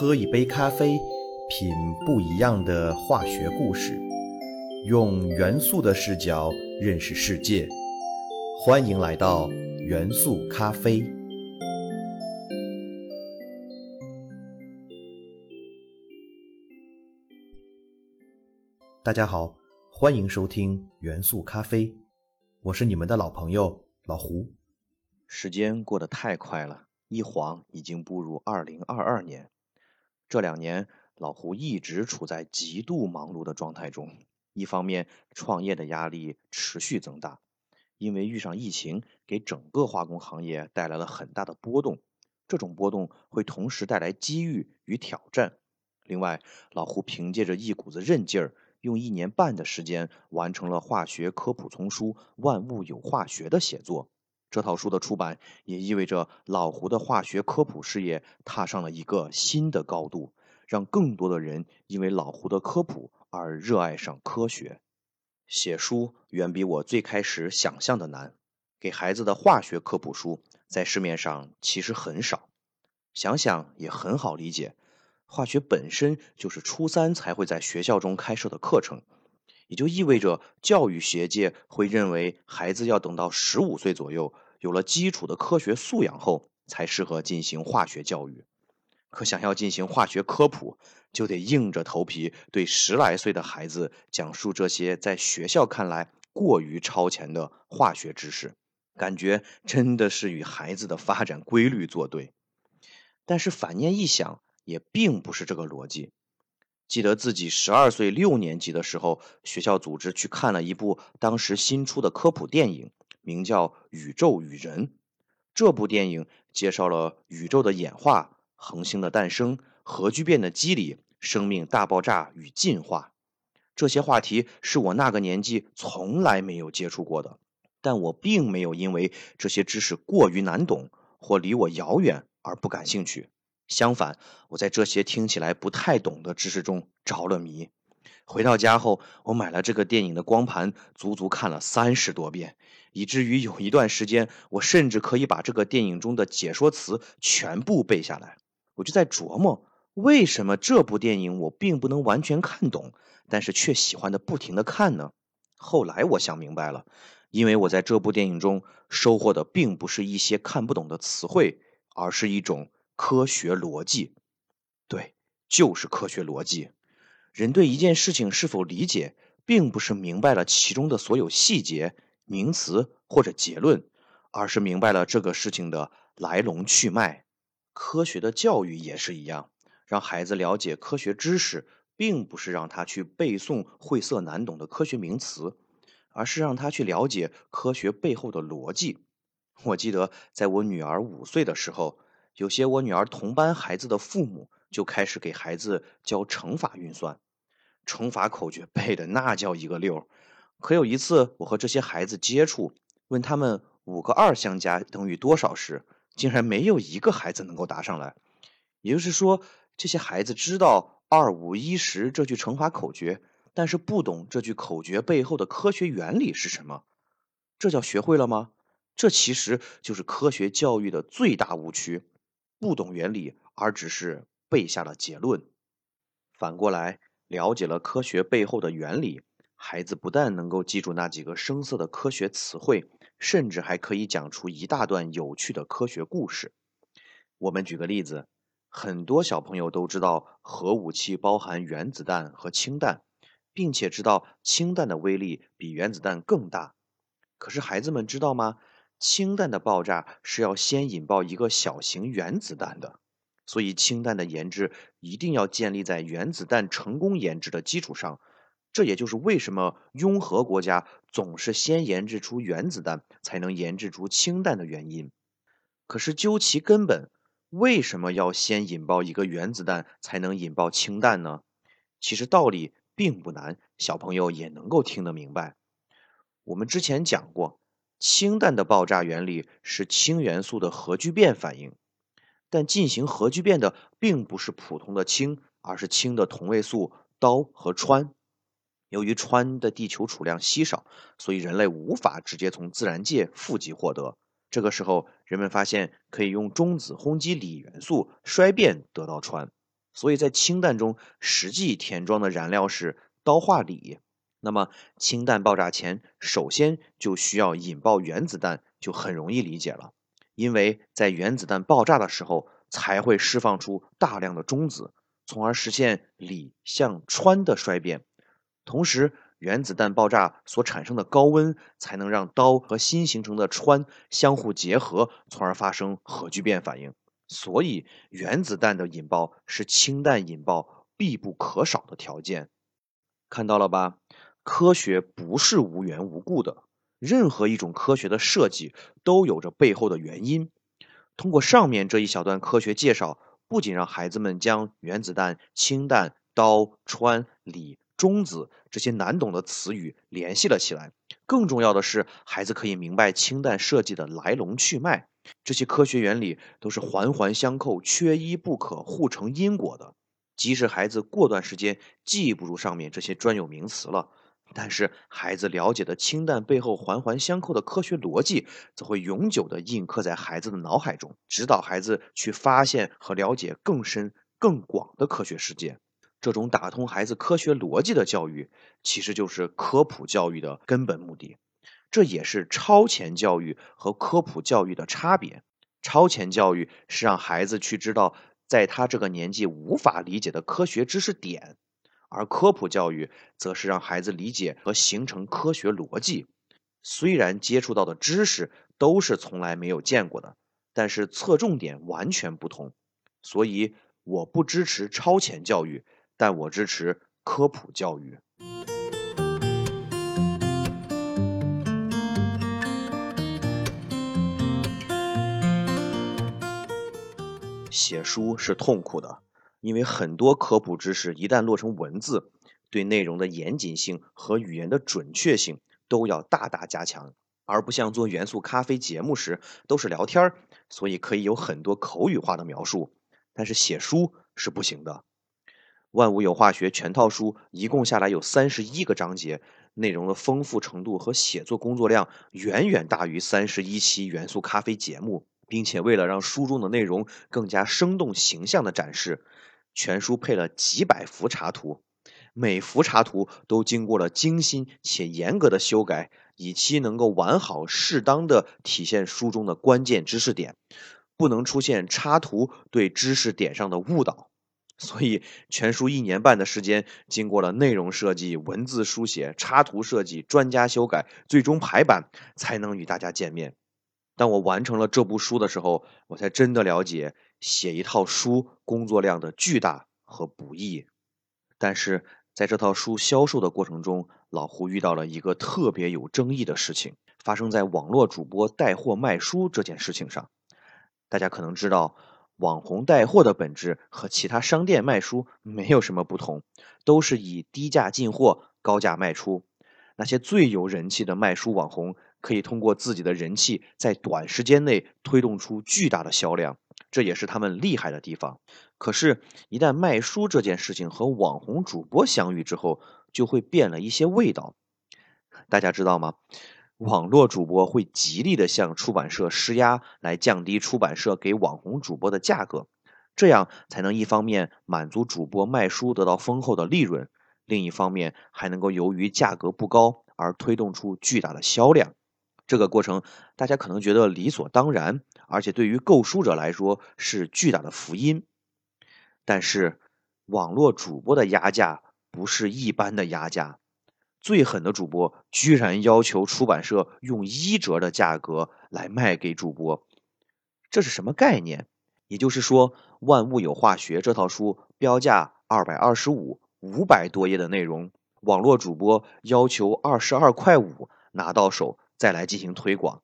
喝一杯咖啡，品不一样的化学故事，用元素的视角认识世界。欢迎来到元素咖啡。大家好，欢迎收听元素咖啡，我是你们的老朋友老胡。时间过得太快了，一晃已经步入二零二二年。这两年，老胡一直处在极度忙碌的状态中。一方面，创业的压力持续增大，因为遇上疫情，给整个化工行业带来了很大的波动。这种波动会同时带来机遇与挑战。另外，老胡凭借着一股子韧劲儿，用一年半的时间完成了化学科普丛书《万物有化学》的写作。这套书的出版也意味着老胡的化学科普事业踏上了一个新的高度，让更多的人因为老胡的科普而热爱上科学。写书远比我最开始想象的难。给孩子的化学科普书在市面上其实很少，想想也很好理解。化学本身就是初三才会在学校中开设的课程。也就意味着，教育学界会认为孩子要等到十五岁左右，有了基础的科学素养后，才适合进行化学教育。可想要进行化学科普，就得硬着头皮对十来岁的孩子讲述这些在学校看来过于超前的化学知识，感觉真的是与孩子的发展规律作对。但是反念一想，也并不是这个逻辑。记得自己十二岁六年级的时候，学校组织去看了一部当时新出的科普电影，名叫《宇宙与人》。这部电影介绍了宇宙的演化、恒星的诞生、核聚变的机理、生命大爆炸与进化。这些话题是我那个年纪从来没有接触过的，但我并没有因为这些知识过于难懂或离我遥远而不感兴趣。相反，我在这些听起来不太懂的知识中着了迷。回到家后，我买了这个电影的光盘，足足看了三十多遍，以至于有一段时间，我甚至可以把这个电影中的解说词全部背下来。我就在琢磨，为什么这部电影我并不能完全看懂，但是却喜欢的不停的看呢？后来我想明白了，因为我在这部电影中收获的并不是一些看不懂的词汇，而是一种。科学逻辑，对，就是科学逻辑。人对一件事情是否理解，并不是明白了其中的所有细节、名词或者结论，而是明白了这个事情的来龙去脉。科学的教育也是一样，让孩子了解科学知识，并不是让他去背诵晦涩难懂的科学名词，而是让他去了解科学背后的逻辑。我记得在我女儿五岁的时候。有些我女儿同班孩子的父母就开始给孩子教乘法运算，乘法口诀背的那叫一个溜。可有一次我和这些孩子接触，问他们五个二相加等于多少时，竟然没有一个孩子能够答上来。也就是说，这些孩子知道二五一十这句乘法口诀，但是不懂这句口诀背后的科学原理是什么。这叫学会了吗？这其实就是科学教育的最大误区。不懂原理，而只是背下了结论。反过来，了解了科学背后的原理，孩子不但能够记住那几个生涩的科学词汇，甚至还可以讲出一大段有趣的科学故事。我们举个例子，很多小朋友都知道核武器包含原子弹和氢弹，并且知道氢弹的威力比原子弹更大。可是孩子们知道吗？氢弹的爆炸是要先引爆一个小型原子弹的，所以氢弹的研制一定要建立在原子弹成功研制的基础上。这也就是为什么拥核国家总是先研制出原子弹，才能研制出氢弹的原因。可是究其根本，为什么要先引爆一个原子弹才能引爆氢弹呢？其实道理并不难，小朋友也能够听得明白。我们之前讲过。氢弹的爆炸原理是氢元素的核聚变反应，但进行核聚变的并不是普通的氢，而是氢的同位素氘和氚。由于氚的地球储量稀少，所以人类无法直接从自然界富集获得。这个时候，人们发现可以用中子轰击锂元素衰变得到氚，所以在氢弹中实际填装的燃料是氘化锂。那么氢弹爆炸前，首先就需要引爆原子弹，就很容易理解了。因为在原子弹爆炸的时候，才会释放出大量的中子，从而实现锂向氚的衰变。同时，原子弹爆炸所产生的高温，才能让氘和新形成的氚相互结合，从而发生核聚变反应。所以，原子弹的引爆是氢弹引爆必不可少的条件。看到了吧？科学不是无缘无故的。任何一种科学的设计都有着背后的原因。通过上面这一小段科学介绍，不仅让孩子们将原子弹、氢弹、氘、氚、锂、中子这些难懂的词语联系了起来，更重要的是，孩子可以明白氢弹设计的来龙去脉。这些科学原理都是环环相扣、缺一不可、互成因果的。即使孩子过段时间记不住上面这些专有名词了。但是，孩子了解的氢弹背后环环相扣的科学逻辑，则会永久地印刻在孩子的脑海中，指导孩子去发现和了解更深、更广的科学世界。这种打通孩子科学逻辑的教育，其实就是科普教育的根本目的。这也是超前教育和科普教育的差别。超前教育是让孩子去知道，在他这个年纪无法理解的科学知识点。而科普教育则是让孩子理解和形成科学逻辑。虽然接触到的知识都是从来没有见过的，但是侧重点完全不同。所以我不支持超前教育，但我支持科普教育。写书是痛苦的。因为很多科普知识一旦落成文字，对内容的严谨性和语言的准确性都要大大加强，而不像做元素咖啡节目时都是聊天儿，所以可以有很多口语化的描述。但是写书是不行的。《万物有化学》全套书一共下来有三十一个章节，内容的丰富程度和写作工作量远远大于三十一期元素咖啡节目，并且为了让书中的内容更加生动形象的展示。全书配了几百幅插图，每幅插图都经过了精心且严格的修改，以期能够完好适当的体现书中的关键知识点，不能出现插图对知识点上的误导。所以，全书一年半的时间，经过了内容设计、文字书写、插图设计、专家修改，最终排版，才能与大家见面。当我完成了这部书的时候，我才真的了解写一套书工作量的巨大和不易。但是在这套书销售的过程中，老胡遇到了一个特别有争议的事情，发生在网络主播带货卖书这件事情上。大家可能知道，网红带货的本质和其他商店卖书没有什么不同，都是以低价进货、高价卖出。那些最有人气的卖书网红。可以通过自己的人气，在短时间内推动出巨大的销量，这也是他们厉害的地方。可是，一旦卖书这件事情和网红主播相遇之后，就会变了一些味道。大家知道吗？网络主播会极力的向出版社施压，来降低出版社给网红主播的价格，这样才能一方面满足主播卖书得到丰厚的利润，另一方面还能够由于价格不高而推动出巨大的销量。这个过程大家可能觉得理所当然，而且对于购书者来说是巨大的福音。但是，网络主播的压价不是一般的压价，最狠的主播居然要求出版社用一折的价格来卖给主播，这是什么概念？也就是说，《万物有化学》这套书标价二百二十五，五百多页的内容，网络主播要求二十二块五拿到手。再来进行推广，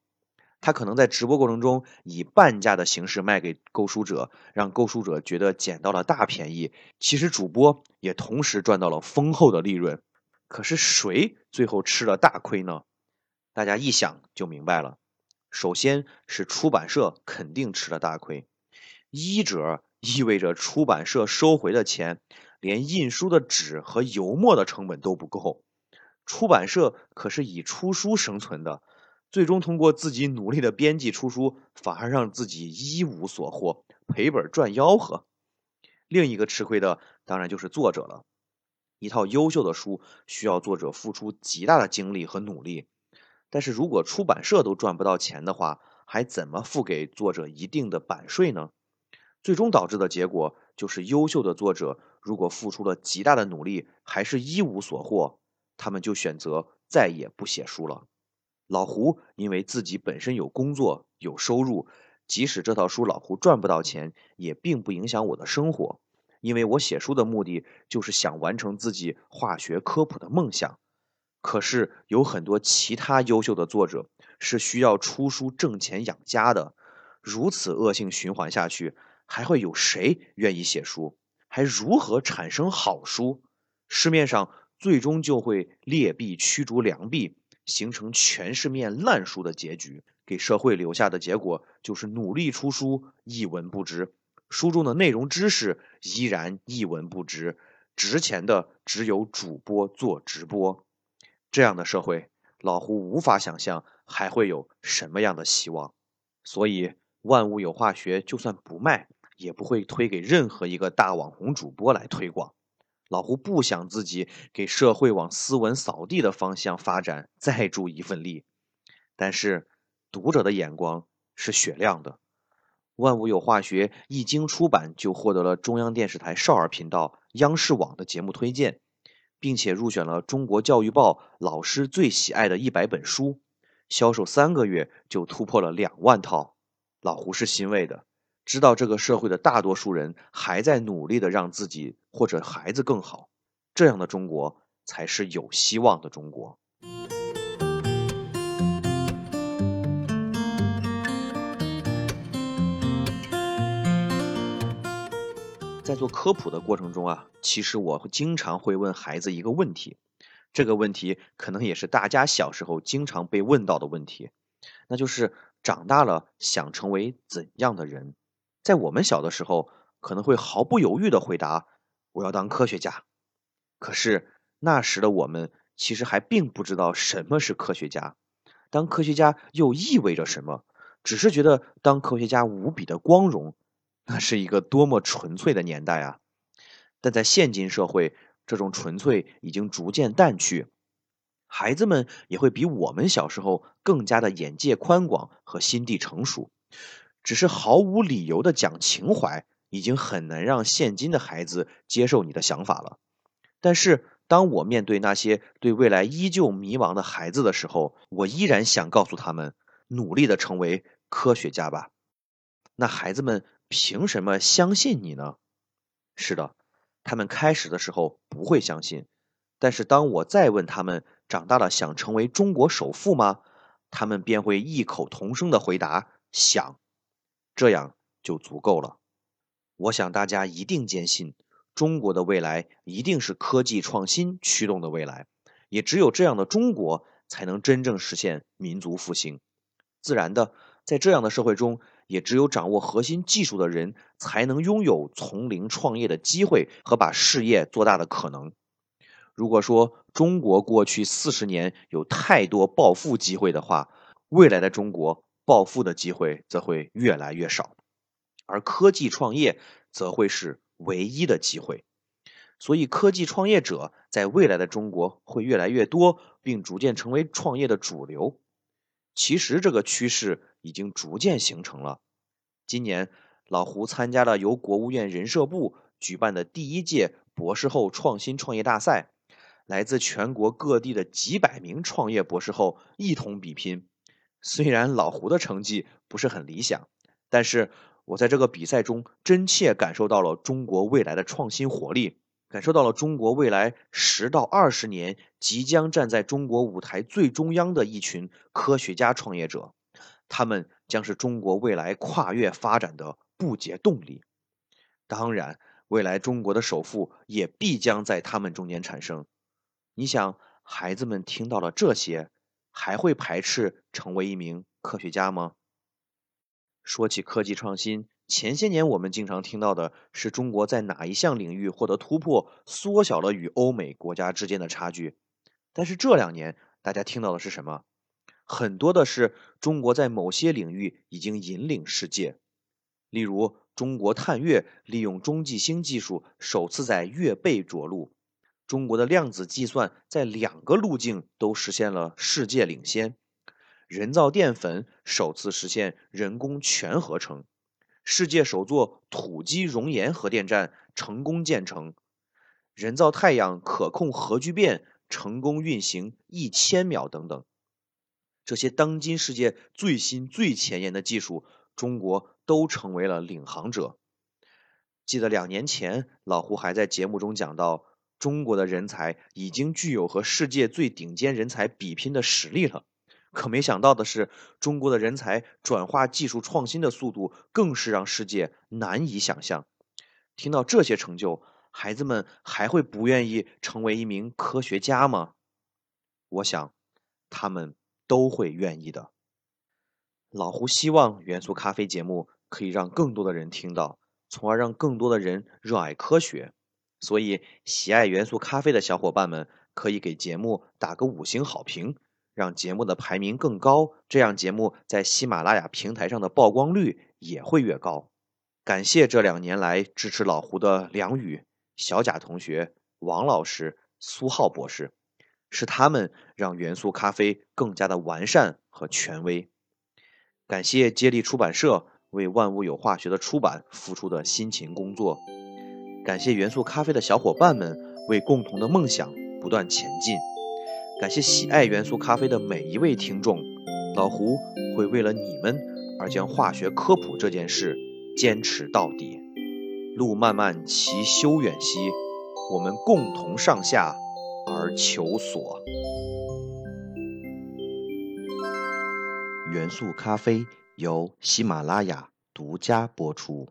他可能在直播过程中以半价的形式卖给购书者，让购书者觉得捡到了大便宜。其实主播也同时赚到了丰厚的利润。可是谁最后吃了大亏呢？大家一想就明白了。首先是出版社肯定吃了大亏，一折意味着出版社收回的钱连印书的纸和油墨的成本都不够。出版社可是以出书生存的，最终通过自己努力的编辑出书，反而让自己一无所获，赔本赚吆喝。另一个吃亏的当然就是作者了。一套优秀的书需要作者付出极大的精力和努力，但是如果出版社都赚不到钱的话，还怎么付给作者一定的版税呢？最终导致的结果就是，优秀的作者如果付出了极大的努力，还是一无所获，他们就选择再也不写书了。老胡因为自己本身有工作有收入，即使这套书老胡赚不到钱，也并不影响我的生活。因为我写书的目的就是想完成自己化学科普的梦想，可是有很多其他优秀的作者是需要出书挣钱养家的，如此恶性循环下去，还会有谁愿意写书？还如何产生好书？市面上最终就会劣币驱逐良币，形成全市面烂书的结局，给社会留下的结果就是努力出书一文不值。书中的内容知识依然一文不值，值钱的只有主播做直播。这样的社会，老胡无法想象还会有什么样的希望。所以，万物有化学就算不卖，也不会推给任何一个大网红主播来推广。老胡不想自己给社会往斯文扫地的方向发展再助一份力。但是，读者的眼光是雪亮的。万物有化学一经出版，就获得了中央电视台少儿频道、央视网的节目推荐，并且入选了中国教育报老师最喜爱的一百本书，销售三个月就突破了两万套。老胡是欣慰的，知道这个社会的大多数人还在努力的让自己或者孩子更好，这样的中国才是有希望的中国。在做科普的过程中啊，其实我经常会问孩子一个问题，这个问题可能也是大家小时候经常被问到的问题，那就是长大了想成为怎样的人？在我们小的时候，可能会毫不犹豫的回答我要当科学家。可是那时的我们其实还并不知道什么是科学家，当科学家又意味着什么？只是觉得当科学家无比的光荣。那是一个多么纯粹的年代啊！但在现今社会，这种纯粹已经逐渐淡去，孩子们也会比我们小时候更加的眼界宽广和心地成熟。只是毫无理由的讲情怀，已经很难让现今的孩子接受你的想法了。但是，当我面对那些对未来依旧迷茫的孩子的时候，我依然想告诉他们：努力的成为科学家吧。那孩子们。凭什么相信你呢？是的，他们开始的时候不会相信，但是当我再问他们长大了想成为中国首富吗？他们便会异口同声的回答想，这样就足够了。我想大家一定坚信，中国的未来一定是科技创新驱动的未来，也只有这样的中国才能真正实现民族复兴。自然的，在这样的社会中。也只有掌握核心技术的人，才能拥有从零创业的机会和把事业做大的可能。如果说中国过去四十年有太多暴富机会的话，未来的中国暴富的机会则会越来越少，而科技创业则会是唯一的机会。所以，科技创业者在未来的中国会越来越多，并逐渐成为创业的主流。其实，这个趋势已经逐渐形成了。今年，老胡参加了由国务院人社部举办的第一届博士后创新创业大赛，来自全国各地的几百名创业博士后一同比拼。虽然老胡的成绩不是很理想，但是我在这个比赛中真切感受到了中国未来的创新活力。感受到了中国未来十到二十年即将站在中国舞台最中央的一群科学家创业者，他们将是中国未来跨越发展的不竭动力。当然，未来中国的首富也必将在他们中间产生。你想，孩子们听到了这些，还会排斥成为一名科学家吗？说起科技创新。前些年，我们经常听到的是中国在哪一项领域获得突破，缩小了与欧美国家之间的差距。但是这两年，大家听到的是什么？很多的是中国在某些领域已经引领世界，例如中国探月利用中继星技术首次在月背着陆。中国的量子计算在两个路径都实现了世界领先。人造淀粉首次实现人工全合成。世界首座土基熔岩核电站成功建成。人造太阳可控核聚变成功运行一千秒等等。这些当今世界最新最前沿的技术，中国都成为了领航者。记得两年前，老胡还在节目中讲到，中国的人才已经具有和世界最顶尖人才比拼的实力了。可没想到的是，中国的人才转化技术创新的速度，更是让世界难以想象。听到这些成就，孩子们还会不愿意成为一名科学家吗？我想，他们。都会愿意的。老胡希望元素咖啡节目可以让更多的人听到，从而让更多的人热爱科学。所以，喜爱元素咖啡的小伙伴们可以给节目打个五星好评，让节目的排名更高，这样节目在喜马拉雅平台上的曝光率也会越高。感谢这两年来支持老胡的梁宇、小贾同学、王老师、苏浩博士。是他们让元素咖啡更加的完善和权威。感谢接力出版社为《万物有化学》的出版付出的辛勤工作。感谢元素咖啡的小伙伴们为共同的梦想不断前进。感谢喜爱元素咖啡的每一位听众。老胡会为了你们而将化学科普这件事坚持到底。路漫漫其修远兮，我们共同上下。而求索。元素咖啡由喜马拉雅独家播出。